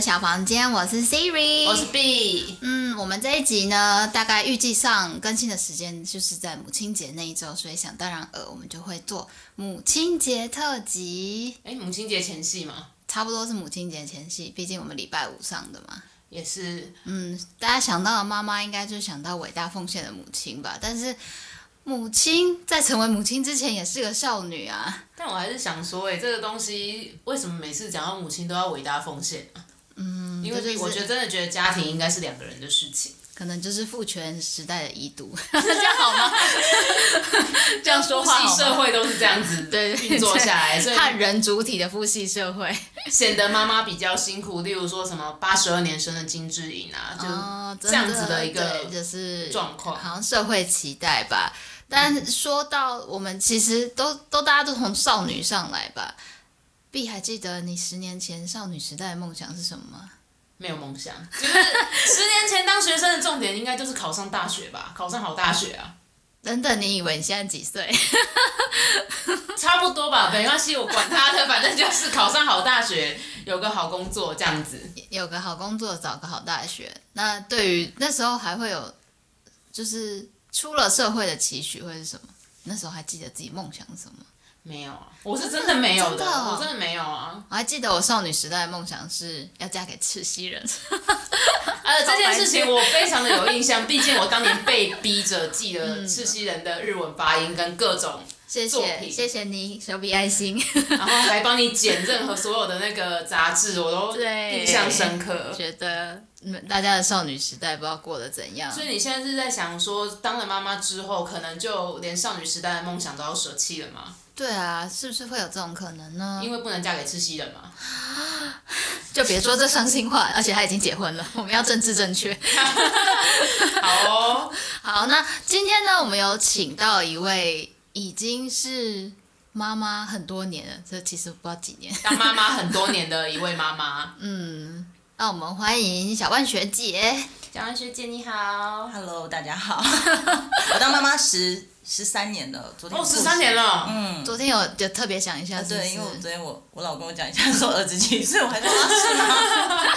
小房间，我是 Siri，我是 B。嗯，我们这一集呢，大概预计上更新的时间就是在母亲节那一周，所以想当然呃，我们就会做母亲节特辑。哎，母亲节前戏吗？差不多是母亲节前夕，毕竟我们礼拜五上的嘛。也是，嗯，大家想到的妈妈，应该就想到伟大奉献的母亲吧？但是。母亲在成为母亲之前也是个少女啊，但我还是想说，哎，这个东西为什么每次讲到母亲都要伟大奉献啊？嗯，因为我觉得真的觉得家庭应该是两个人的事情，可能就是父权时代的遗毒，这样好吗？这样说话？父系社会都是这样子对 运作下来，所以汉人主体的父系社会显得妈妈比较辛苦。例如说什么八十二年生的金智英啊，就这样子的一个就是状况，好像社会期待吧。但说到我们，其实都都大家都从少女上来吧。B 还记得你十年前少女时代的梦想是什么吗？没有梦想，就是十年前当学生的重点应该就是考上大学吧，考上好大学啊。等等，你以为你现在几岁？差不多吧，没关系，我管他的，反正就是考上好大学，有个好工作这样子。有个好工作，找个好大学。那对于那时候还会有，就是。出了社会的期许会是什么？那时候还记得自己梦想是什么？没有啊，我是真的没有的，真的哦、我真的没有啊。我还记得我少女时代的梦想是要嫁给赤西仁。呃，这件事情我非常的有印象，毕竟我当年被逼着记了赤西仁的日文发音跟各种作品。谢谢，谢谢你，手比爱心，然后还帮你剪任何所有的那个杂志，我都印象深刻。觉得。大家的少女时代不知道过得怎样，所以你现在是在想说，当了妈妈之后，可能就连少女时代的梦想都要舍弃了吗？对啊，是不是会有这种可能呢？因为不能嫁给赤西人嘛。就别说这伤心话，而且他已经结婚了，我们要政治正确。好哦，好，那今天呢，我们有请到一位已经是妈妈很多年了，这其实不知道几年，当妈妈很多年的一位妈妈，嗯。那我们欢迎小万学姐。小万学姐你好，Hello，大家好。我当妈妈十十三年了，昨天哦，十三年了。嗯，昨天有就特别想一下是是，对，因为我昨天我我老公讲一下，说儿子几岁，我还说是吗？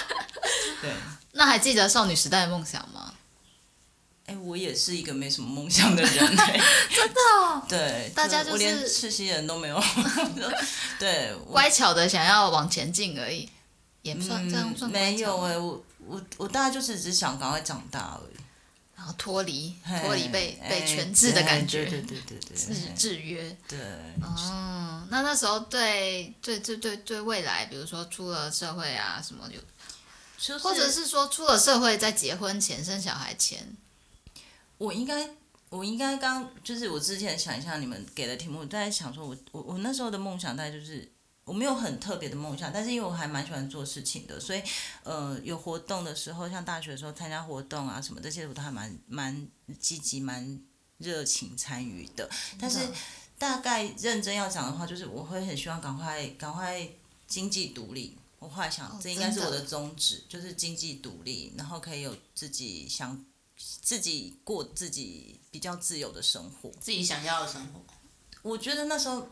对。那还记得少女时代的梦想吗？哎、欸，我也是一个没什么梦想的人、欸，真的、哦。对，大家就是我连赤西人都没有。对，乖巧的想要往前进而已。也不算这样算、嗯、没有哎、欸，我我我大概就是只想赶快长大而已，然后脱离脱离被被全制的感觉，对对对对制制约。对。哦，那那时候对对对对对未来，比如说出了社会啊什么就，就是、或者是说出了社会在结婚前生小孩前，我应该我应该刚就是我之前想一下你们给的题目，在想说我我我那时候的梦想大概就是。我没有很特别的梦想，但是因为我还蛮喜欢做事情的，所以呃有活动的时候，像大学的时候参加活动啊什么这些，我都还蛮蛮积极、蛮热情参与的。但是大概认真要讲的话，就是我会很希望赶快赶快经济独立。我后来想，这应该是我的宗旨，就是经济独立，然后可以有自己想自己过自己比较自由的生活，自己想要的生活。我觉得那时候。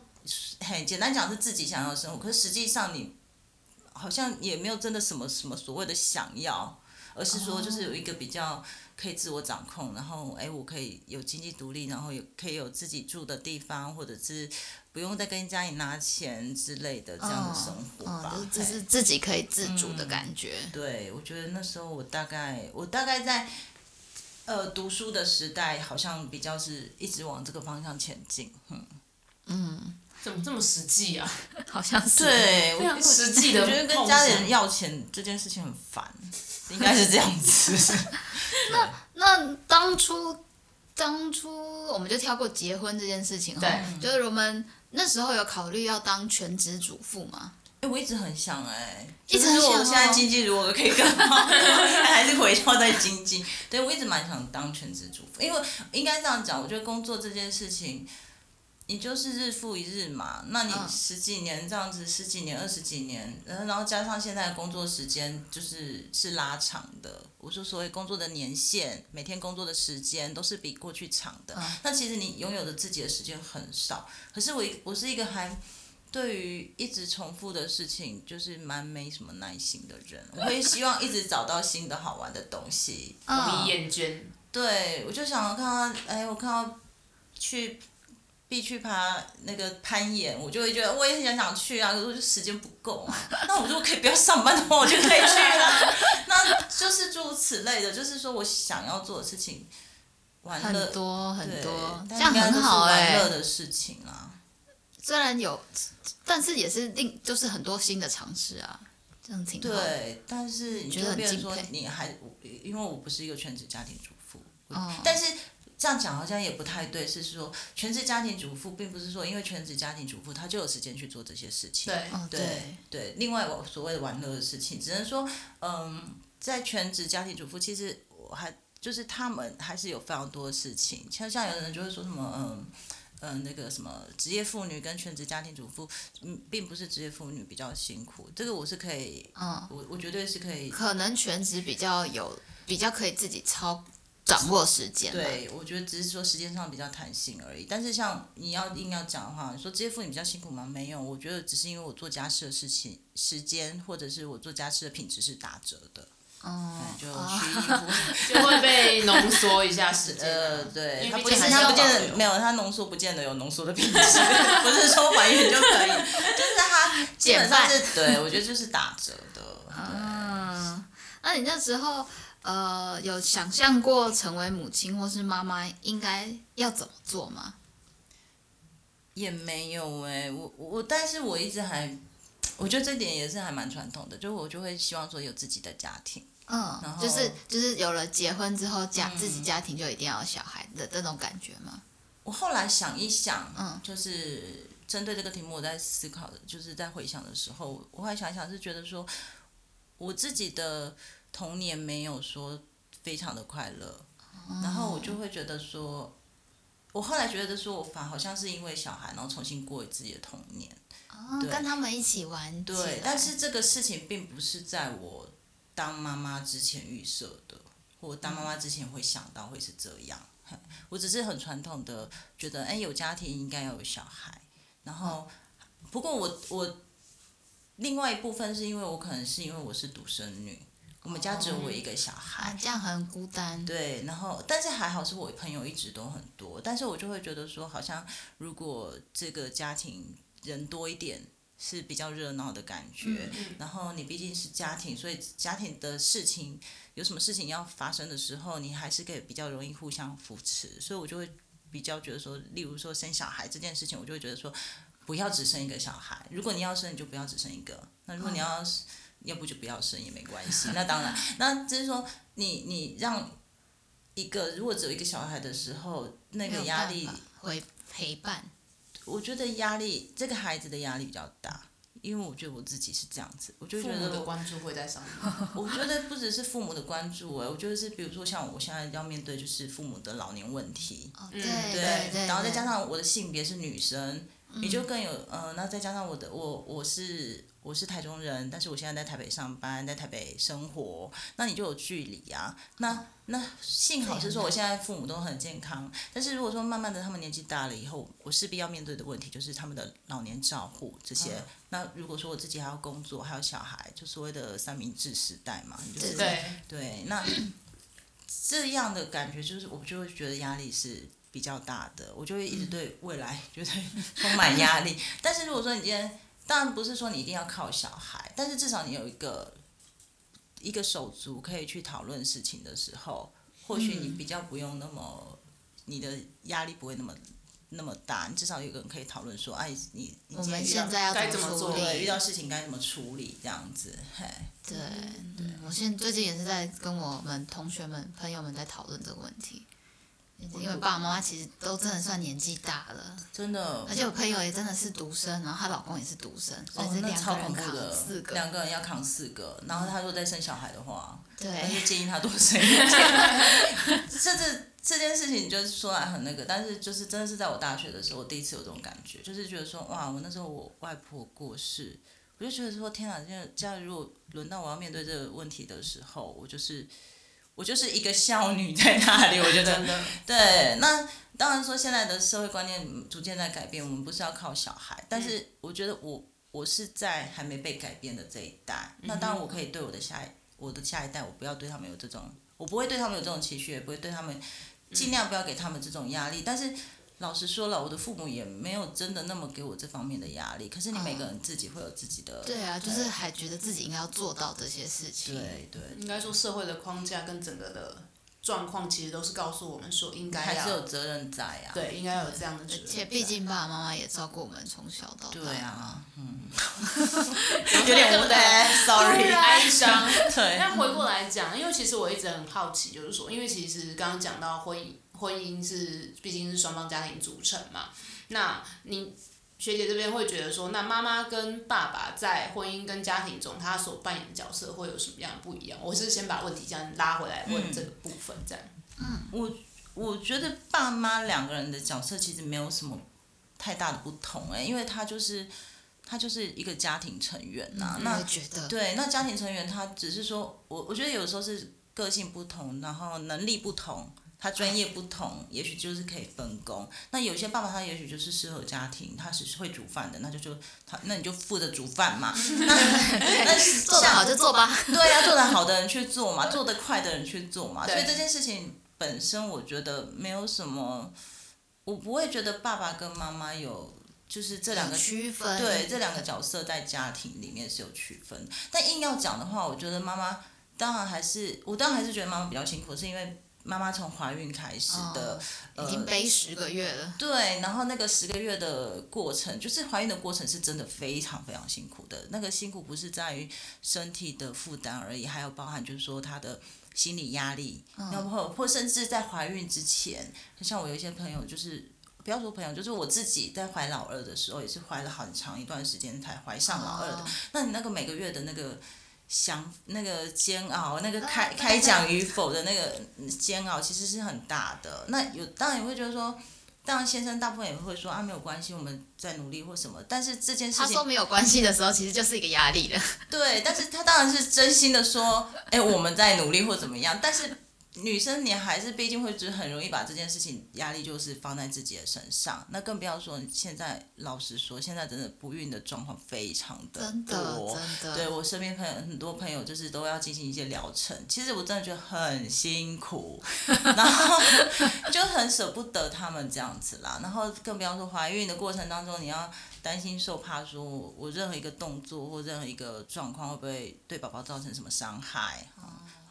很简单讲是自己想要的生活，可是实际上你好像也没有真的什么什么所谓的想要，而是说就是有一个比较可以自我掌控，然后哎，我可以有经济独立，然后有可以有自己住的地方，或者是不用再跟家里拿钱之类的这样的生活吧，就是自己可以自主的感觉。嗯、对，我觉得那时候我大概我大概在呃读书的时代，好像比较是一直往这个方向前进，嗯嗯。怎么这么实际啊？好像是对，非常实际的。我觉得跟家里人要钱这件事情很烦，应该是这样子。那那当初当初我们就跳过结婚这件事情哈，就是我们那时候有考虑要当全职主妇吗？哎，我一直很想哎，一直很想。现在经济如果可以更好，还是回到在经济。对，我一直蛮想当全职主妇，因为应该这样讲，我觉得工作这件事情。你就是日复一日嘛，那你十几年这样子，十几年、二十几年，然后加上现在的工作时间就是是拉长的。我说所谓工作的年限，每天工作的时间都是比过去长的。那其实你拥有的自己的时间很少。可是我我是一个还对于一直重复的事情，就是蛮没什么耐心的人。我会希望一直找到新的好玩的东西。容易厌倦。对，我就想看到，哎，我看到去必去爬那个攀岩，我就会觉得我也很想想去啊，可是时间不够啊。那我如果可以不要上班的话，我就可以去了。那就是诸如此类的，就是说我想要做的事情，玩乐很多很多，这样很好哎。玩乐的事情啊，虽然有，但是也是另就是很多新的尝试啊，这样挺好。对，但是你觉得，比如说你还因为我不是一个全职家庭主妇，哦，但是。这样讲好像也不太对，是说全职家庭主妇，并不是说因为全职家庭主妇，她就有时间去做这些事情。对对对，另外，我所谓的玩乐的事情，只能说，嗯，在全职家庭主妇，其实我还就是他们还是有非常多的事情。像像有人就会说什么，嗯嗯，那个什么职业妇女跟全职家庭主妇，嗯，并不是职业妇女比较辛苦，这个我是可以，嗯，我我绝对是可以。可能全职比较有，比较可以自己操。掌握时间，对，我觉得只是说时间上比较弹性而已。但是像你要硬要讲的话，你说这些妇女比较辛苦吗？没有，我觉得只是因为我做家事的事情时间，或者是我做家事的品质是打折的。哦、嗯，就洗衣服就会被浓缩一下时间。呃，对，它不见得，它不见得没有，它浓缩不见得有浓缩的品质，不是说还原就可以，就是它基本上是对，我觉得就是打折的。嗯，那你那时候。呃，有想象过成为母亲或是妈妈应该要怎么做吗？也没有哎、欸，我我，但是我一直还，我觉得这点也是还蛮传统的，就我就会希望说有自己的家庭，嗯，然后就是就是有了结婚之后家、嗯、自己家庭就一定要有小孩的这种感觉吗？我后来想一想，嗯，就是针对这个题目我在思考的，就是在回想的时候，我后来想一想是觉得说我自己的。童年没有说非常的快乐，然后我就会觉得说，我后来觉得说我反好像是因为小孩，然后重新过自己的童年，哦，跟他们一起玩。对，但是这个事情并不是在我当妈妈之前预设的，或当妈妈之前会想到会是这样。我只是很传统的觉得，哎，有家庭应该要有小孩。然后，不过我我另外一部分是因为我可能是因为我是独生女。我们家只有我一个小孩，哦，这样很孤单。对，然后但是还好是我朋友一直都很多，但是我就会觉得说，好像如果这个家庭人多一点是比较热闹的感觉。然后你毕竟是家庭，所以家庭的事情有什么事情要发生的时候，你还是可以比较容易互相扶持。所以我就会比较觉得说，例如说生小孩这件事情，我就会觉得说，不要只生一个小孩。如果你要生，你就不要只生一个。那如果你要。嗯要不就不要生也没关系，那当然，那就是说你你让一个如果只有一个小孩的时候，那个压力会陪伴。我觉得压力这个孩子的压力比较大，因为我觉得我自己是这样子，我就觉得父母的关注会在上面。我觉得不只是父母的关注哎，我觉得是比如说像我现在要面对就是父母的老年问题，对对对，然后再加上我的性别是女生，你就更有呃，那再加上我的我我是。我是台中人，但是我现在在台北上班，在台北生活，那你就有距离啊。那那幸好是说我现在父母都很健康，但是如果说慢慢的他们年纪大了以后，我势必要面对的问题就是他们的老年照护这些。嗯、那如果说我自己还要工作，还有小孩，就所谓的三明治时代嘛，就是对对。那 这样的感觉就是我就会觉得压力是比较大的，我就会一直对未来 觉得充满压力。但是如果说你今天当然不是说你一定要靠小孩，但是至少你有一个一个手足可以去讨论事情的时候，或许你比较不用那么，你的压力不会那么那么大。你至少有个人可以讨论说，哎，你你我们现在要该怎么做？对，遇到事情该怎么处理？这样子，嘿。对对，我现在最近也是在跟我们同学们、朋友们在讨论这个问题。因为爸爸妈妈其实都真的算年纪大了，真的。而且我朋友也真的是独生，然后她老公也是独生，所以是两个人扛四个，两个人要扛四个。然后他说再生小孩的话，对，那就建议她多生一点。甚至这件事情就是说来很那个，但是就是真的是在我大学的时候，我第一次有这种感觉，就是觉得说哇，我那时候我外婆过世，我就觉得说天哪，这样这样如果轮到我要面对这个问题的时候，我就是。我就是一个孝女在那里。我觉得，对。那当然说，现在的社会观念逐渐在改变，我们不是要靠小孩，但是我觉得我我是在还没被改变的这一代。那当然，我可以对我的下一我的下一代，我不要对他们有这种，我不会对他们有这种情绪，也不会对他们尽量不要给他们这种压力，但是。老实说了，我的父母也没有真的那么给我这方面的压力。可是你每个人自己会有自己的。嗯、对啊，就是还觉得自己应该要做到这些事情。对对。应该说社会的框架跟整个的状况，其实都是告诉我们说，应该还是有责任在啊。对，应该有这样的责任。而且毕竟爸爸妈妈也照顾我们从小到大。对啊，嗯。有点无奈，sorry，哀伤。对。那回过来讲，因为其实我一直很好奇，就是说，因为其实刚刚讲到婚姻。婚姻是毕竟是双方家庭组成嘛，那你学姐这边会觉得说，那妈妈跟爸爸在婚姻跟家庭中，他所扮演的角色会有什么样的不一样？我是先把问题这样拉回来问这个部分，这样。嗯，我我觉得爸妈两个人的角色其实没有什么太大的不同哎、欸，因为他就是他就是一个家庭成员呐、啊。那觉得对，那家庭成员他只是说我我觉得有时候是个性不同，然后能力不同。他专业不同，也许就是可以分工。那有些爸爸他也许就是适合家庭，他是会煮饭的，那就就他那你就负责煮饭嘛。那那做得好就做吧。对呀、啊，做得好的人去做嘛，做得快的人去做嘛。所以这件事情本身，我觉得没有什么，我不会觉得爸爸跟妈妈有就是这两个区分。对，这两个角色在家庭里面是有区分。但硬要讲的话，我觉得妈妈当然还是我当然还是觉得妈妈比较辛苦，是因为。妈妈从怀孕开始的，哦、已经背十个月了。对，然后那个十个月的过程，就是怀孕的过程，是真的非常非常辛苦的。那个辛苦不是在于身体的负担而已，还有包含就是说她的心理压力，然后或或甚至在怀孕之前，像我有一些朋友，就是不要说朋友，就是我自己在怀老二的时候，也是怀了很长一段时间才怀上老二的。哦、那你那个每个月的那个。想那个煎熬，那个开开讲与否的那个煎熬，其实是很大的。那有当然也会觉得说，当然先生大部分也会说啊，没有关系，我们在努力或什么。但是这件事情他说没有关系的时候，其实就是一个压力了。对，但是他当然是真心的说，哎，我们在努力或怎么样，但是。女生，你还是毕竟会，就是很容易把这件事情压力就是放在自己的身上。那更不要说现在，老实说，现在真的不孕的状况非常的多。真的，真的。对我身边朋友很多朋友就是都要进行一些疗程，其实我真的觉得很辛苦，然后就很舍不得他们这样子啦。然后更不要说怀孕的过程当中，你要担心受怕，说我任何一个动作或任何一个状况会不会对宝宝造成什么伤害？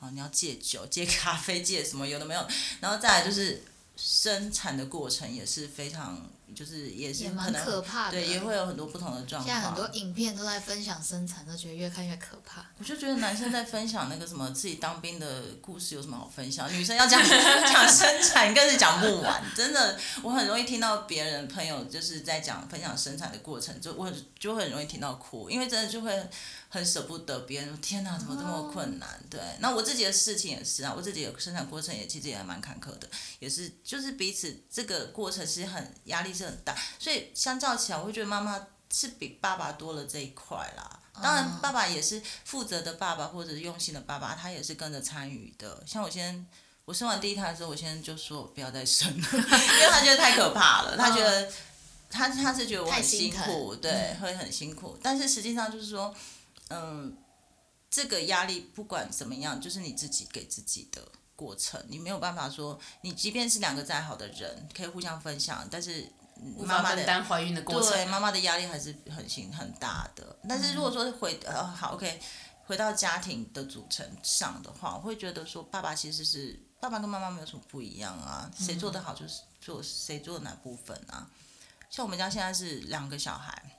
哦，你要戒酒、戒咖啡、戒什么有的没有，然后再来就是生产的过程也是非常。就是也是可能可怕的，对，也会有很多不同的状况。现在很多影片都在分享生产，都觉得越看越可怕。我就觉得男生在分享那个什么自己当兵的故事有什么好分享？女生要讲 讲生产更是讲不完，真的，我很容易听到别人朋友就是在讲分享生产的过程，就我就会很容易听到哭，因为真的就会很舍不得别人。天哪，怎么这么困难？对，那我自己的事情也是啊，我自己的生产过程也其实也蛮坎坷的，也是就是彼此这个过程是很压力。很大，所以相较起来，我会觉得妈妈是比爸爸多了这一块啦。当然，爸爸也是负责的爸爸，或者是用心的爸爸，他也是跟着参与的。像我先，我生完第一胎的时候，我先就说不要再生了，因为他觉得太可怕了，他觉得他他是觉得我很辛苦，对，会很辛苦。但是实际上就是说，嗯，这个压力不管怎么样，就是你自己给自己的过程，你没有办法说，你即便是两个再好的人，可以互相分享，但是。妈妈的怀孕的过程，对妈妈的压力还是很辛很大的。但是如果说回呃好 OK，回到家庭的组成上的话，我会觉得说爸爸其实是爸爸跟妈妈没有什么不一样啊，谁做得好就是做谁做的哪部分啊。像我们家现在是两个小孩，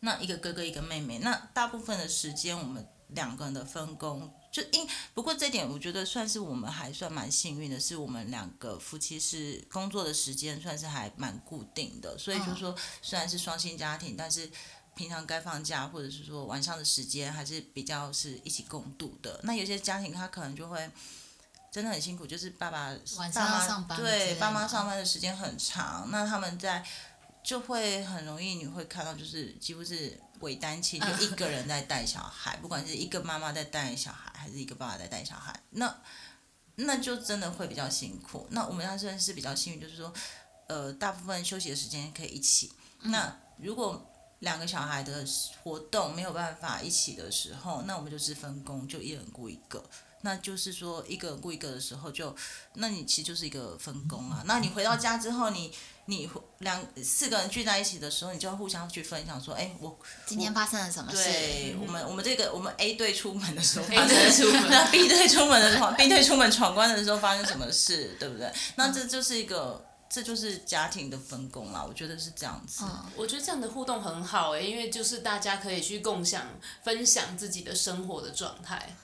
那一个哥哥一个妹妹，那大部分的时间我们两个人的分工。就因不过这点，我觉得算是我们还算蛮幸运的，是我们两个夫妻是工作的时间算是还蛮固定的，所以就是说虽然是双薪家庭，但是平常该放假或者是说晚上的时间还是比较是一起共度的。那有些家庭他可能就会真的很辛苦，就是爸爸晚上要上班，对，爸妈上班的时间很长，那他们在就会很容易，你会看到就是几乎是伪单亲，就一个人在带小孩，不管是一个妈妈在带小孩，还是一个爸爸在带小孩，那那就真的会比较辛苦。那我们家算是比较幸运，就是说，呃，大部分休息的时间可以一起。那如果两个小孩的活动没有办法一起的时候，那我们就是分工，就一人雇一个。那就是说，一个人雇一个的时候就，就那你其实就是一个分工啊。那你回到家之后，你你两四个人聚在一起的时候，你就要互相去分享说，哎，我今天发生了什么事？对，我们我们这个我们 A 队出门的时候，A 队出门，那 B 队出门的时候，B 队出门闯关的时候发生什么事，对不对？那这就是一个，这就是家庭的分工啦。我觉得是这样子。嗯，我觉得这样的互动很好哎，因为就是大家可以去共享、分享自己的生活的状态。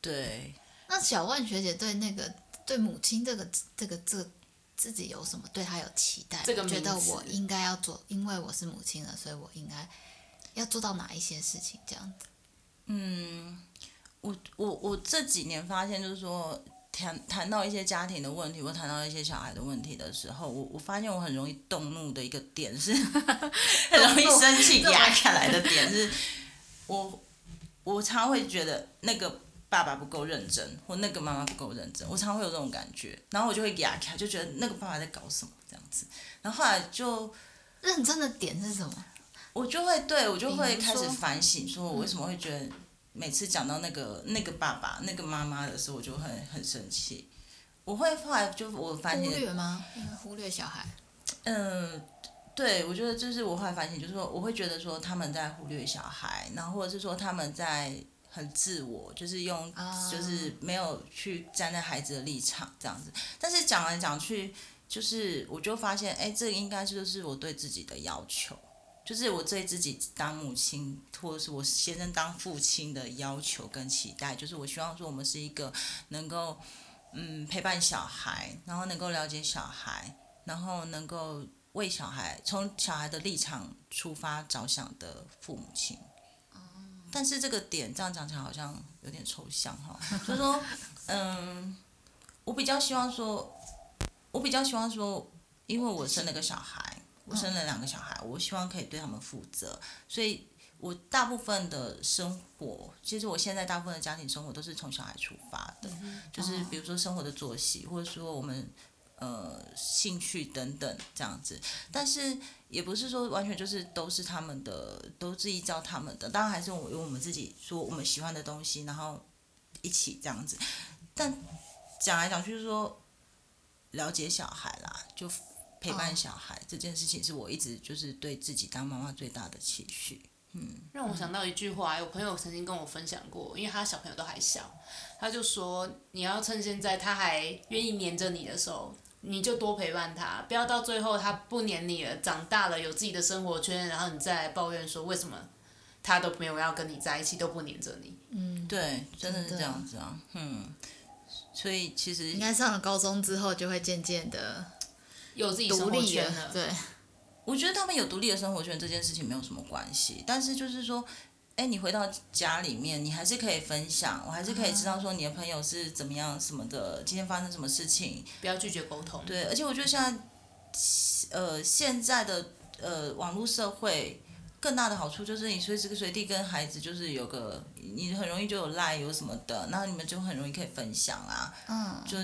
对，那小万学姐对那个对母亲这个这个这个自己有什么对他有期待？这个觉得我应该要做，因为我是母亲了，所以我应该要做到哪一些事情？这样子。嗯，我我我这几年发现，就是说谈谈到一些家庭的问题，或谈到一些小孩的问题的时候，我我发现我很容易动怒的一个点是，很容易生气压下来的 点是，我我常会觉得那个。爸爸不够认真，或那个妈妈不够认真，我常会有这种感觉，然后我就会压开，就觉得那个爸爸在搞什么这样子，然后后来就认真的点是什么？我就会对我就会开始反省，说我为什么会觉得每次讲到那个那个爸爸那个妈妈的时候，我就很很生气。我会后来就我反省，忽略吗？忽略小孩。嗯，对，我觉得就是我后来反省，就是说我会觉得说他们在忽略小孩，然后或者是说他们在。很自我，就是用，就是没有去站在孩子的立场这样子。但是讲来讲去，就是我就发现，哎，这应该就是我对自己的要求，就是我对自己当母亲或者是我先生当父亲的要求跟期待，就是我希望说我们是一个能够，嗯，陪伴小孩，然后能够了解小孩，然后能够为小孩从小孩的立场出发着想的父母亲。但是这个点这样讲起来好像有点抽象哈，就是说，嗯，我比较希望说，我比较希望说，因为我生了个小孩，我生了两个小孩，我希望可以对他们负责，所以我大部分的生活，其实我现在大部分的家庭生活都是从小孩出发的，就是比如说生活的作息，或者说我们。呃，兴趣等等这样子，但是也不是说完全就是都是他们的，都是依照他们的，当然还是我用我们自己说我们喜欢的东西，然后一起这样子。但讲来讲去就是说，了解小孩啦，就陪伴小孩、这件事情，是我一直就是对自己当妈妈最大的期许。嗯，让我想到一句话，有朋友曾经跟我分享过，因为他小朋友都还小，他就说你要趁现在他还愿意黏着你的时候。你就多陪伴他，不要到最后他不黏你了，长大了有自己的生活圈，然后你再来抱怨说为什么他都没有要跟你在一起，都不黏着你。嗯，对，真的是这样子啊。嗯，所以其实应该上了高中之后，就会渐渐的有自己生活圈了。对，我觉得他们有独立的生活圈这件事情没有什么关系，但是就是说。哎，你回到家里面，你还是可以分享，我还是可以知道说你的朋友是怎么样什么的，今天发生什么事情。不要拒绝沟通。对，而且我觉得现在，呃，现在的呃网络社会更大的好处就是你随时随地跟孩子就是有个，你很容易就有赖有什么的，那你们就很容易可以分享啊。嗯。就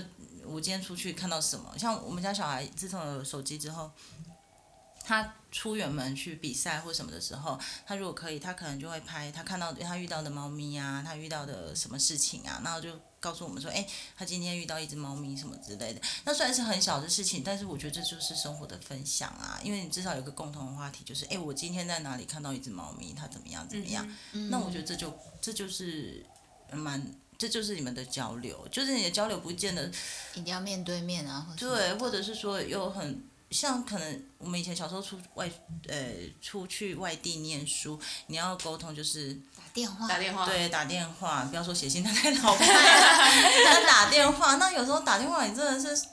我今天出去看到什么，像我们家小孩自从有手机之后。他出远门去比赛或什么的时候，他如果可以，他可能就会拍他看到他遇到的猫咪啊，他遇到的什么事情啊，然后就告诉我们说，哎，他今天遇到一只猫咪什么之类的。那虽然是很小的事情，但是我觉得这就是生活的分享啊，因为你至少有个共同的话题，就是哎，我今天在哪里看到一只猫咪，它怎么样怎么样。嗯嗯，那我觉得这就这就是蛮，这就是你们的交流，就是你的交流不见得一定要面对面啊，或对，或者是说有很。像可能我们以前小时候出外，呃，出去外地念书，你要沟通就是打电话，打电话，对，打电话，不要说写信，那太老派了。打电话，那有时候打电话，你真的是，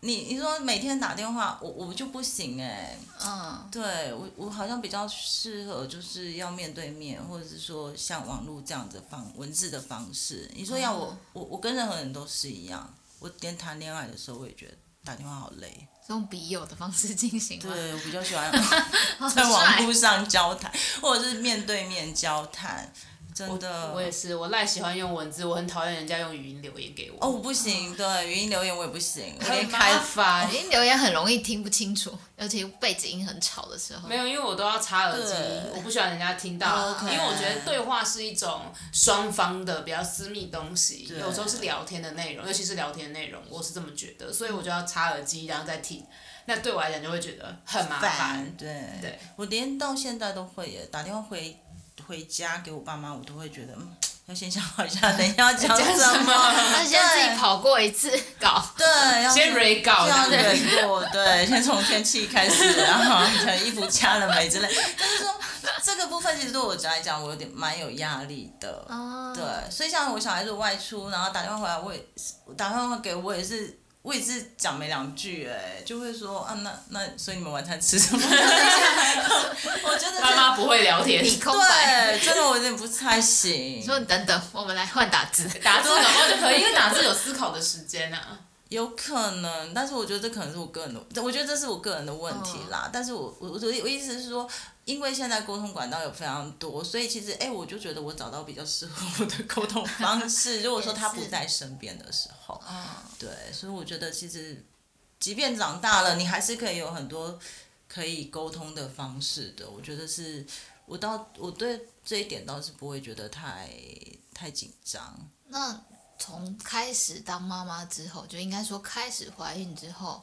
你你说每天打电话，我我就不行哎。嗯。对我我好像比较适合就是要面对面，或者是说像网络这样子方文字的方式。你说要我、嗯、我我跟任何人都是一样，我连谈恋爱的时候我也觉得打电话好累。用笔友的方式进行吗？对，我比较喜欢 在网络上交谈，或者是面对面交谈。真的我，我也是，我赖喜欢用文字，我很讨厌人家用语音留言给我。哦，我不行，对，语音留言我也不行，很麻烦。语音留言很容易听不清楚，尤其背景音很吵的时候。没有，因为我都要插耳机，我不喜欢人家听到，okay. 因为我觉得对话是一种双方的比较私密东西，有时候是聊天的内容，尤其是聊天内容，我是这么觉得，所以我就要插耳机，然后再听。那对我来讲就会觉得很麻烦。对，对，我连到现在都会耶，打电话回。回家给我爸妈，我都会觉得，嗯，要先想好一下，等一下要讲什么。那 先自己跑过一次稿，对，要先 re 稿，要 re 过，对，先从天气开始，然后衣服加了没之类。就是说，这个部分其实对我来讲，我有点蛮有压力的。哦。对，所以像我小孩子外出，然后打电话回来，我也打电话给我也是。我也是讲没两句哎，就会说啊，那那所以你们晚餐吃什么？我觉得妈妈不会聊天，你空白，对，真的我有点不太行。说你等等，我们来换打字，打字然后就可以，因为打字有思考的时间啊。有可能，但是我觉得这可能是我个人的，我觉得这是我个人的问题啦。哦、但是我我我我意思是说，因为现在沟通管道有非常多，所以其实哎，我就觉得我找到比较适合我的沟通方式。如果说他不在身边的时候，对，所以我觉得其实，即便长大了，你还是可以有很多可以沟通的方式的。我觉得是，我倒我对这一点倒是不会觉得太太紧张。那。从开始当妈妈之后，就应该说开始怀孕之后，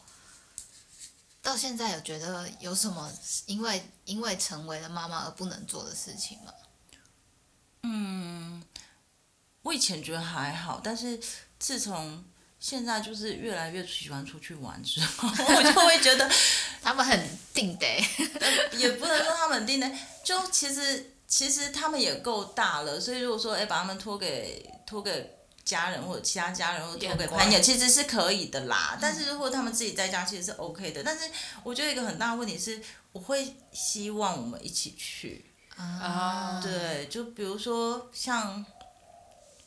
到现在有觉得有什么因为因为成为了妈妈而不能做的事情吗？嗯，我以前觉得还好，但是自从现在就是越来越喜欢出去玩之后，我就会觉得 他们很定的，也不能说他们很定的，就其实其实他们也够大了，所以如果说哎把他们托给托给。家人或者其他家人或者托给朋友，其实是可以的啦。但是如果他们自己在家，其实是 OK 的。但是我觉得一个很大的问题是，我会希望我们一起去。啊。对，就比如说像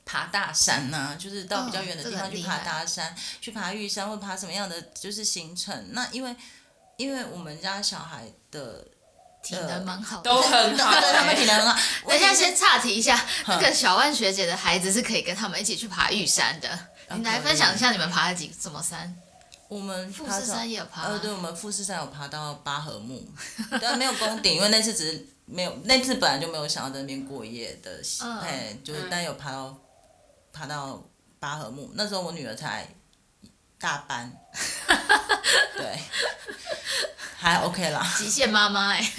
爬大山呐、啊，就是到比较远的地方去爬大山，去爬玉山或爬什么样的就是行程。那因为因为我们家小孩的。体能蛮好的，都很好，对，他们体能很好。等一下，先岔题一下，那个小万学姐的孩子是可以跟他们一起去爬玉山的。你来分享一下你们爬了几什么山？我们富士山也有爬。呃，对，我们富士山有爬到八合目，但没有攻顶，因为那次只是没有，那次本来就没有想要在那边过夜的，哎，就是但有爬到爬到八合目。那时候我女儿才大班，对。还 OK 啦，极限妈妈哎，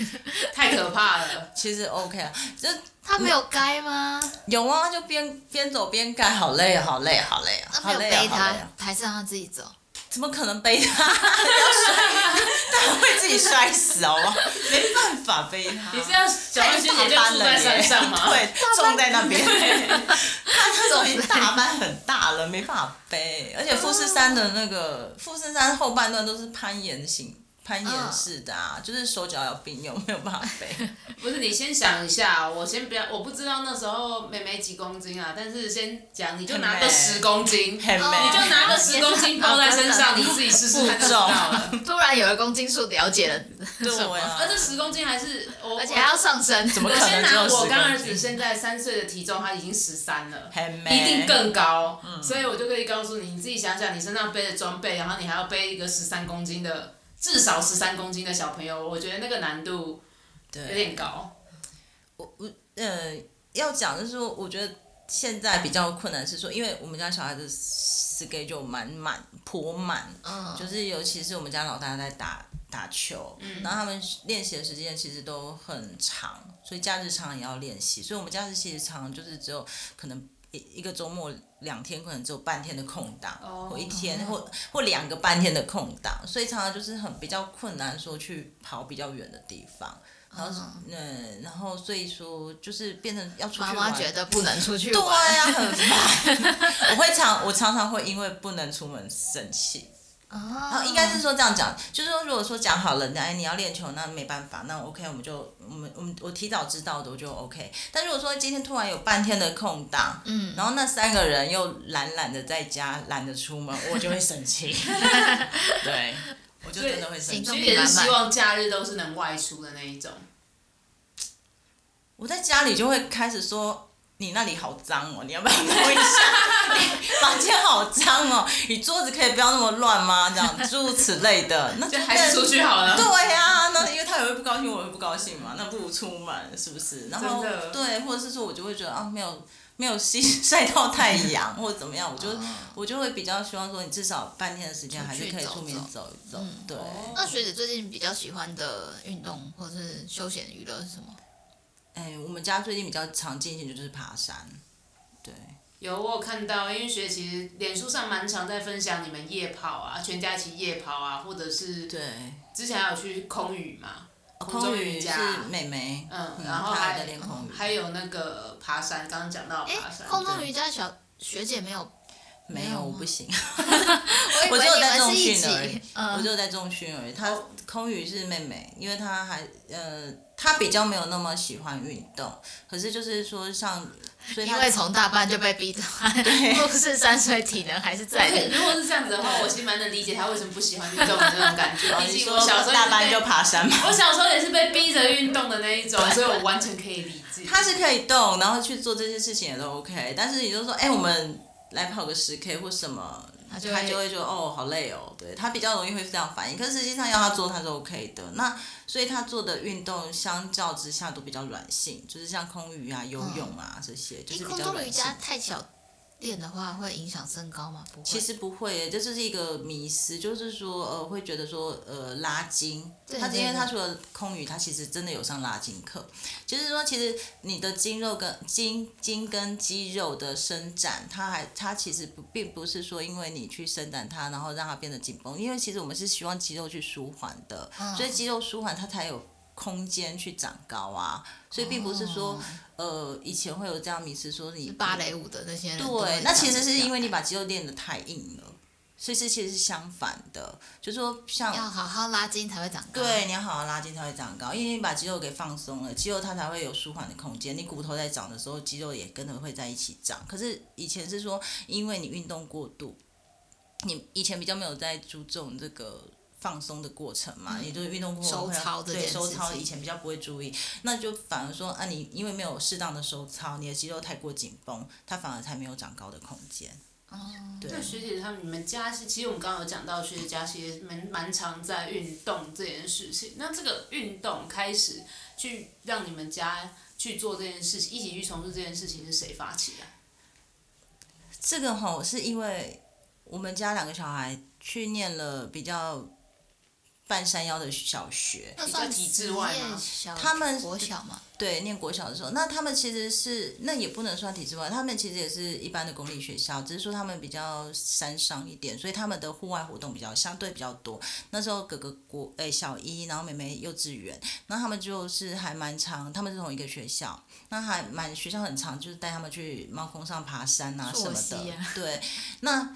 太可怕了。其实 OK 啊，就他没有该吗？有啊，就边边走边该，好累啊，好累啊，好累啊，好累啊，背他，还是让他自己走？怎么可能背他？他会自己摔死好不好？没办法背他。你是要小学姐就住在山上吗？对，种在那边。他那种已经大班很大了，没办法背。而且富士山的那个富士山后半段都是攀岩型。攀岩式的啊，就是手脚要并用，没有办法背。不是，你先想一下，我先不要，我不知道那时候妹妹几公斤啊，但是先讲，你就拿个十公斤，你就拿个十公斤 包在身上，你自己试试看就知道了。突然有一公斤数了解了，对啊，而这十公斤还是，而且还要上升，怎么可能？我先拿我干儿子现在三岁的体重，他已经十三了，一定更高，所以我就可以告诉你，你自己想想，你身上背的装备，然后你还要背一个十三公斤的。至少十三公斤的小朋友，我觉得那个难度有点高。我我呃要讲的是说，我觉得现在比较困难是说，因为我们家小孩子 schedule 满满颇满，嗯，就是尤其是我们家老大在打打球，嗯，然后他们练习的时间其实都很长，所以假日常常也要练习，所以我们假日其实常常就是只有可能。一个周末两天可能只有半天的空档，oh, 或一天、oh. 或或两个半天的空档，所以常常就是很比较困难说去跑比较远的地方，然后嗯，然后所以说就是变成要出去玩。妈妈觉得不能出去玩，对呀、啊，很烦。我会常我常常会因为不能出门生气。然后应该是说这样讲，就是说如果说讲好了，哎，你要练球，那没办法，那 OK，我们就我们我们我提早知道的，我就 OK。但如果说今天突然有半天的空档，嗯，然后那三个人又懒懒的在家，懒得出门，我就会生气。对，我就真的会生气。所以也是希望假日都是能外出的那一种。我在家里就会开始说：“你那里好脏哦，你要不要弄一下？你房间好脏哦，你桌子可以不要那么乱吗？这样诸如此类的，那就还是出去好了。对呀、啊，那 因为他也会不高兴，我也不高兴嘛，那不如出门，是不是？然后对，或者是说我就会觉得啊，没有没有晒晒到太阳或者怎么样，我就、哦、我就会比较希望说，你至少半天的时间还是可以出面走一走。走嗯、对。那学姐最近比较喜欢的运动或是休闲娱乐是什么？哎，我们家最近比较常进行的就是爬山，对。有我有看到，因为学其实脸书上蛮常在分享你们夜跑啊，全家一起夜跑啊，或者是对，之前还有去空余嘛，空余是妹妹，嗯，然后还在练空余，还有那个爬山，刚刚讲到爬山，空中瑜伽小学姐没有，没有，我不行，我只有在重训而已，我只有在重训而已，她空余是妹妹，因为她还呃。他比较没有那么喜欢运动，可是就是说像，所以他因为从大班就被逼着，不是三岁体能还是在。如果是这样子的话，我其实蛮能理解他为什么不喜欢运动的这种感觉。毕竟我小时候大班就爬山嘛。我小时候也是被逼着运动的那一种，所以我完全可以理解。他是可以动，然后去做这些事情也都 OK，但是也就是说，哎、欸，我们来跑个十 K 或什么。他就会觉得哦，好累哦，对，他比较容易会这样反应，可是实际上要他做他是 OK 的，那所以他做的运动相较之下都比较软性，就是像空余啊、游泳啊、嗯、这些，就是比较软性。瑜伽太小。练的话会影响身高吗？不会。其实不会，这就是一个迷思，就是说呃会觉得说呃拉筋，他因为他除了空余，他其实真的有上拉筋课，就是说其实你的筋肉跟筋筋跟肌肉的伸展，它还它其实不并不是说因为你去伸展它，然后让它变得紧绷，因为其实我们是希望肌肉去舒缓的，嗯、所以肌肉舒缓它才有空间去长高啊，所以并不是说。呃，以前会有这样迷思，说你芭蕾舞的那些人，对，那其实是因为你把肌肉练得太硬了，所以是其实是相反的，就是说像要好好拉筋才会长高，对，你要好好拉筋才会长高，因为你把肌肉给放松了，肌肉它才会有舒缓的空间，你骨头在长的时候，肌肉也跟着会在一起长。可是以前是说，因为你运动过度，你以前比较没有在注重这个。放松的过程嘛，也就是运动过后会收操，对收操，以前比较不会注意，那就反而说啊，你因为没有适当的收操，你的肌肉太过紧绷，它反而才没有长高的空间。哦，对。那学姐他们，你们家是，其实我们刚刚有讲到，学姐家其实蛮蛮常在运动这件事情。那这个运动开始去让你们家去做这件事情，一起去从事这件事情是谁发起的？这个吼是因为我们家两个小孩去念了比较。半山腰的小学，比较体制外吗？他们国小嘛，对，念国小的时候，那他们其实是那也不能算体制外，他们其实也是一般的公立学校，只是说他们比较山上一点，所以他们的户外活动比较相对比较多。那时候哥哥国诶小一，然后妹妹幼稚园，那他们就是还蛮长，他们是同一个学校，那还蛮学校很长，就是带他们去猫空上爬山啊什么的。啊、对，那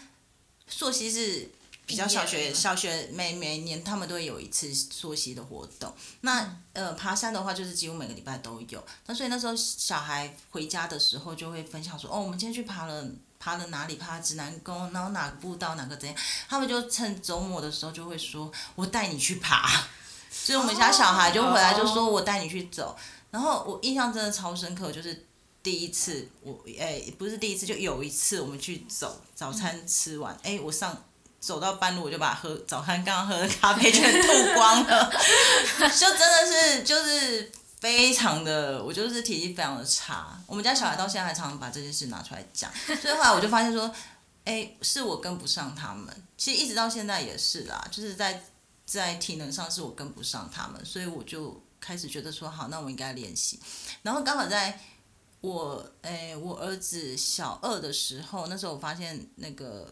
溯溪是。比较小学，小学每每年他们都会有一次溯溪的活动。那呃，爬山的话就是几乎每个礼拜都有。那所以那时候小孩回家的时候就会分享说：“哦，我们今天去爬了，爬了哪里？爬指南宫，然后哪个步道，哪个怎样？”他们就趁周末的时候就会说：“我带你去爬。”所以我们家小孩就回来就说：“我带你去走。”然后我印象真的超深刻，就是第一次我诶、欸、不是第一次，就有一次我们去走，早餐吃完哎、欸、我上。走到半路，我就把喝早餐刚刚喝的咖啡全吐光了，就真的是就是非常的，我就是体力非常的差。我们家小孩到现在还常常把这件事拿出来讲，所以后来我就发现说，哎、欸，是我跟不上他们。其实一直到现在也是啦，就是在在体能上是我跟不上他们，所以我就开始觉得说，好，那我应该练习。然后刚好在我诶、欸、我儿子小二的时候，那时候我发现那个。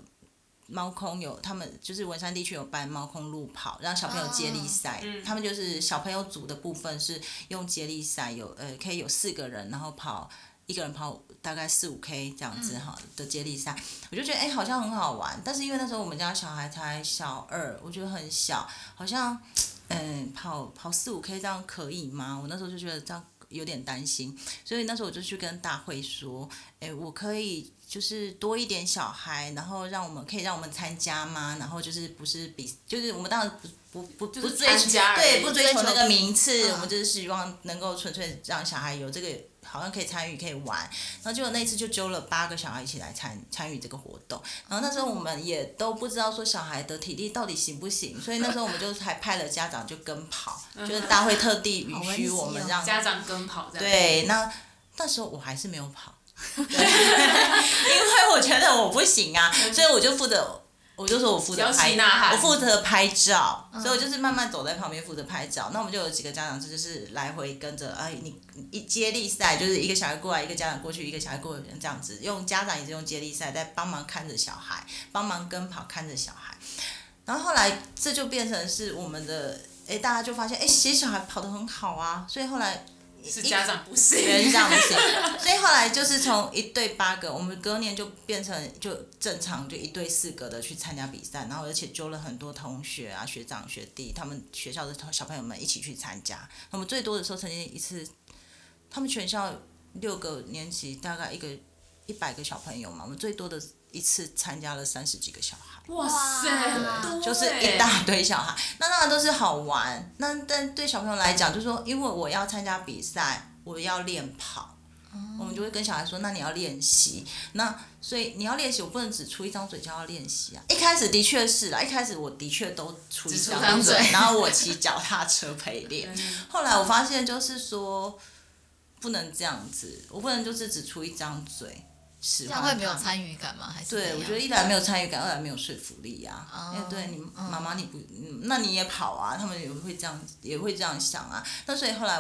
猫空有他们就是文山地区有办猫空路跑，让小朋友接力赛。Oh, 他们就是小朋友组的部分是用接力赛，有呃可以有四个人，然后跑一个人跑大概四五 K 这样子哈的接力赛。我就觉得哎、欸、好像很好玩，但是因为那时候我们家小孩才小二，我觉得很小，好像嗯跑跑四五 K 这样可以吗？我那时候就觉得这样有点担心，所以那时候我就去跟大会说，哎，我可以就是多一点小孩，然后让我们可以让我们参加吗？然后就是不是比，就是我们当然不不不不追求对不追求那个名次，我们就是希望能够纯粹让小孩有这个。好像可以参与，可以玩，然后结果那一次就揪了八个小孩一起来参参与这个活动，然后那时候我们也都不知道说小孩的体力到底行不行，所以那时候我们就还派了家长就跟跑，就是大会特地 允许我们让家长跟跑。对，那那时候我还是没有跑，因为我觉得我不行啊，所以我就负责。我就说我负责拍，我负责拍照，嗯、所以我就是慢慢走在旁边负责拍照。那我们就有几个家长，这就是来回跟着，哎，你一接力赛，就是一个小孩过来，一个家长过去，一个小孩过来这样子，用家长也是用接力赛在帮忙看着小孩，帮忙跟跑看着小孩。然后后来这就变成是我们的，哎，大家就发现，哎，其实小孩跑得很好啊，所以后来。是家长不行，家长不行，所以后来就是从一对八个，我们隔年就变成就正常就一对四个的去参加比赛，然后而且揪了很多同学啊、学长学弟，他们学校的小朋友们一起去参加。我们最多的时候曾经一次，他们全校六个年级大概一个一百个小朋友嘛，我们最多的。一次参加了三十几个小孩，哇塞，对，就是一大堆小孩。那当然都是好玩。那但对小朋友来讲，就是说，因为我要参加比赛，我要练跑，嗯、我们就会跟小孩说，那你要练习。那所以你要练习，我不能只出一张嘴就要练习啊。一开始的确是啦，一开始我的确都出一张嘴，然后我骑脚踏车陪练。后来我发现就是说，不能这样子，我不能就是只出一张嘴。这样会没有参与感吗？还是对，我觉得一来没有参与感，二来没有说服力呀、啊。因为对你妈妈你不，那你也跑啊，他们也会这样，也会这样想啊。那所以后来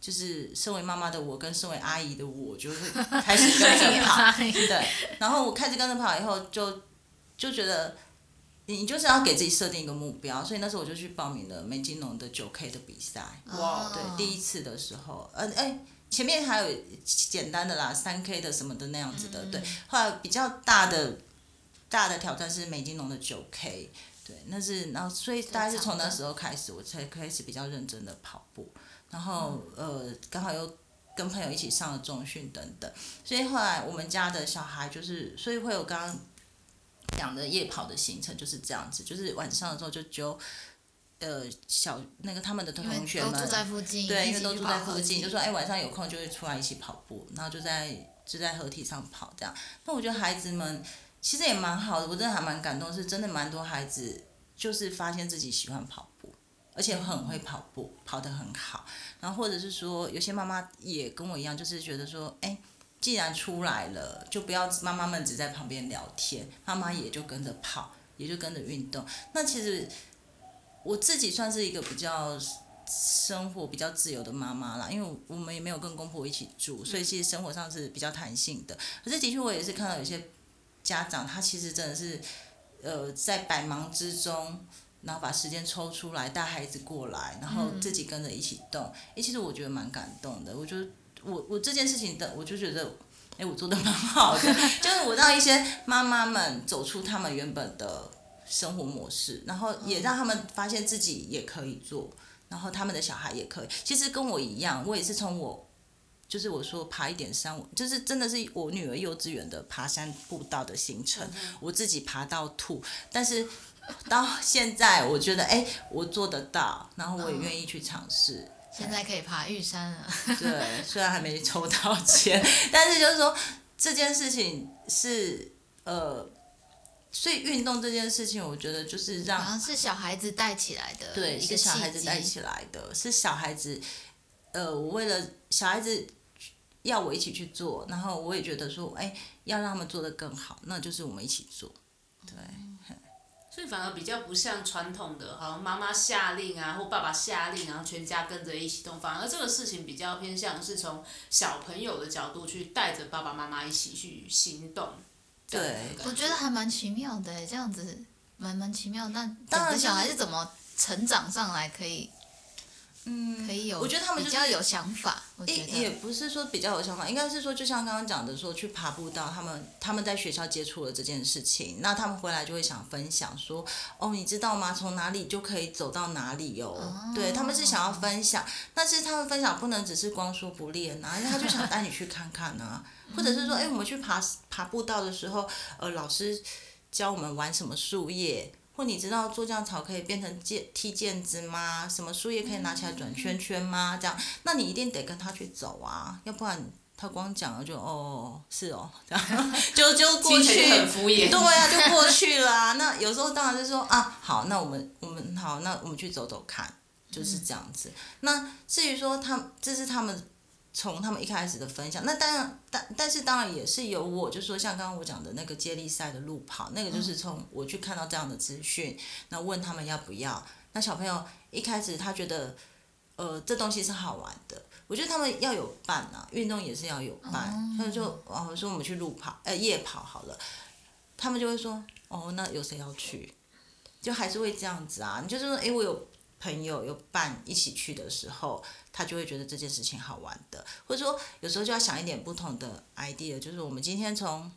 就是身为妈妈的我跟身为阿姨的我，就会开始跟着 跑。对，然后我开始跟着跑以后就，就就觉得你就是要给自己设定一个目标，所以那时候我就去报名了美津浓的九 K 的比赛。哇！对，第一次的时候，呃，哎。前面还有简单的啦，三 K 的什么的那样子的，嗯、对。后来比较大的大的挑战是美金龙的九 K，对，那是然后所以大概是从那时候开始，我才开始比较认真的跑步，然后、嗯、呃刚好又跟朋友一起上了中训等等，所以后来我们家的小孩就是，所以会有刚刚讲的夜跑的行程就是这样子，就是晚上的时候就就。呃，小那个他们的同学们，对，因为都住在附近，就说哎，晚上有空就会出来一起跑步，然后就在就在河体上跑这样。那我觉得孩子们其实也蛮好的，我真的还蛮感动，是真的蛮多孩子就是发现自己喜欢跑步，而且很会跑步，跑得很好。然后或者是说，有些妈妈也跟我一样，就是觉得说，哎，既然出来了，就不要妈妈们只在旁边聊天，妈妈也就跟着跑，也就跟着运动。那其实。我自己算是一个比较生活比较自由的妈妈啦，因为我们也没有跟公婆一起住，所以其实生活上是比较弹性的。可是的确，我也是看到有些家长，他其实真的是，呃，在百忙之中，然后把时间抽出来带孩子过来，然后自己跟着一起动。诶、嗯，其实我觉得蛮感动的。我觉得我我这件事情的，我就觉得，诶，我做的蛮好的，就是我让一些妈妈们走出他们原本的。生活模式，然后也让他们发现自己也可以做，然后他们的小孩也可以。其实跟我一样，我也是从我，就是我说爬一点山，就是真的是我女儿幼稚园的爬山步道的行程，我自己爬到吐。但是到现在，我觉得哎，我做得到，然后我也愿意去尝试。现在可以爬玉山了。对，虽然还没抽到签，但是就是说这件事情是呃。所以运动这件事情，我觉得就是让好像是小孩子带起来的，对，是小孩子带起来的，是小孩子，呃，我为了小孩子要我一起去做，然后我也觉得说，哎，要让他们做得更好，那就是我们一起做，对。所以反而比较不像传统的，好像妈妈下令啊，或爸爸下令，然后全家跟着一起动，反而这个事情比较偏向是从小朋友的角度去带着爸爸妈妈一起去行动。对，我觉得还蛮奇妙的，这样子蛮蛮奇妙。那当然，小孩是怎么成长上来可以？嗯，可以有，我觉得他们、就是、比较有想法。也也不是说比较有想法，应该是说就像刚刚讲的，说去爬步道，他们他们在学校接触了这件事情，那他们回来就会想分享说，哦，你知道吗？从哪里就可以走到哪里。哦、对，他们是想要分享，但是他们分享不能只是光说不练啊，因为他就想带你去看看啊，或者是说，哎，我们去爬爬步道的时候，呃，老师教我们玩什么树叶。或你知道做这样草可以变成剑踢毽子吗？什么树叶可以拿起来转圈圈吗？这样，那你一定得跟他去走啊，要不然他光讲了就哦是哦，这样 就就过去，很敷衍。对啊，就过去了啊。那有时候当然就说啊，好，那我们我们好，那我们去走走看，就是这样子。那至于说他，这是他们。从他们一开始的分享，那当然，但但是当然也是有我，就是说像刚刚我讲的那个接力赛的路跑，那个就是从我去看到这样的资讯，那问他们要不要。那小朋友一开始他觉得，呃，这东西是好玩的。我觉得他们要有伴啊，运动也是要有伴。他们就哦说我们去路跑，呃夜跑好了，他们就会说哦那有谁要去？就还是会这样子啊，你就是说哎我有。朋友有伴一起去的时候，他就会觉得这件事情好玩的，或者说有时候就要想一点不同的 idea，就是我们今天从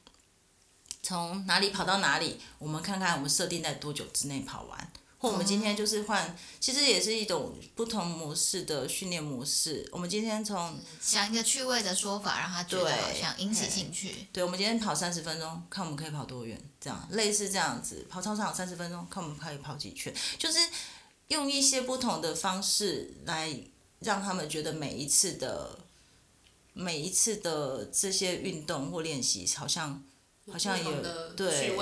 从哪里跑到哪里，我们看看我们设定在多久之内跑完，或我们今天就是换，其实也是一种不同模式的训练模式。我们今天从想一个趣味的说法，让他觉得好像引起兴趣。对，我们今天跑三十分钟，看我们可以跑多远，这样类似这样子跑操场三十分钟，看我们可以跑几圈，就是。用一些不同的方式来让他们觉得每一次的每一次的这些运动或练习，好像好像有对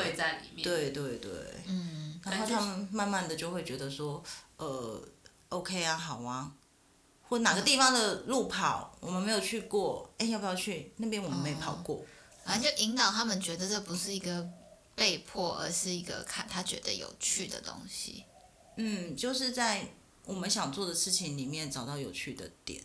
对对对，嗯，然后他们慢慢的就会觉得说，呃，OK 啊，好啊，或哪个地方的路跑我们没有去过，哎，要不要去那边？我们没跑过，反正就引导他们觉得这不是一个被迫，而是一个看他觉得有趣的东西。嗯，就是在我们想做的事情里面找到有趣的点，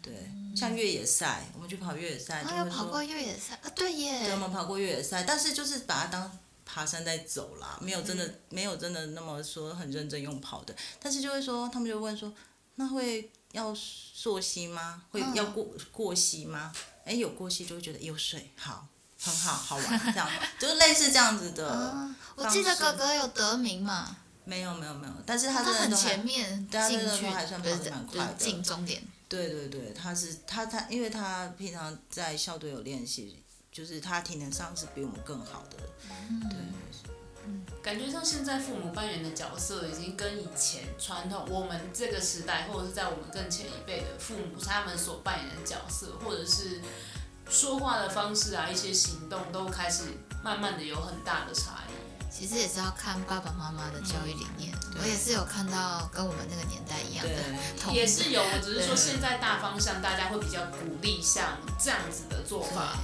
对，嗯、像越野赛，我们去跑越野赛，就会说，跑过越野赛啊，对耶，对，我们跑过越野赛，但是就是把它当爬山在走啦，没有真的、嗯、没有真的那么说很认真用跑的，但是就会说，他们就问说，那会要溯溪吗？会要过、嗯、过溪吗？哎，有过溪就会觉得有水，好，很好，好玩，这样，就是类似这样子的、嗯。我记得哥哥有得名嘛。没有没有没有，但是他真的很前面，他真的都还算跑得蛮快的。进终点。对对对，他是他他，因为他平常在校队有练习，就是他体能上是比我们更好的。对。嗯，感觉像现在父母扮演的角色，已经跟以前传统我们这个时代，或者是在我们更前一辈的父母他们所扮演的角色，或者是说话的方式啊，一些行动，都开始慢慢的有很大的差异。其实也是要看爸爸妈妈的教育理念，我也是有看到跟我们那个年代一样的，也是有，我只是说现在大方向大家会比较鼓励像这样子的做法。